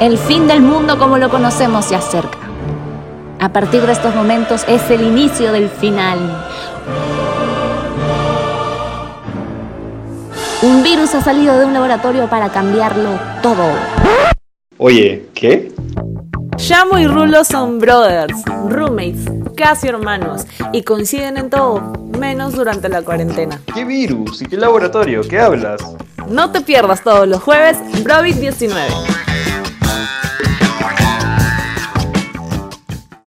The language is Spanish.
El fin del mundo como lo conocemos se acerca. A partir de estos momentos es el inicio del final. Un virus ha salido de un laboratorio para cambiarlo todo. Oye, ¿qué? Shamo y Rulo son brothers, roommates, casi hermanos, y coinciden en todo, menos durante la cuarentena. ¿Qué virus? ¿Y qué laboratorio? ¿Qué hablas? No te pierdas todos los jueves Brovit 19.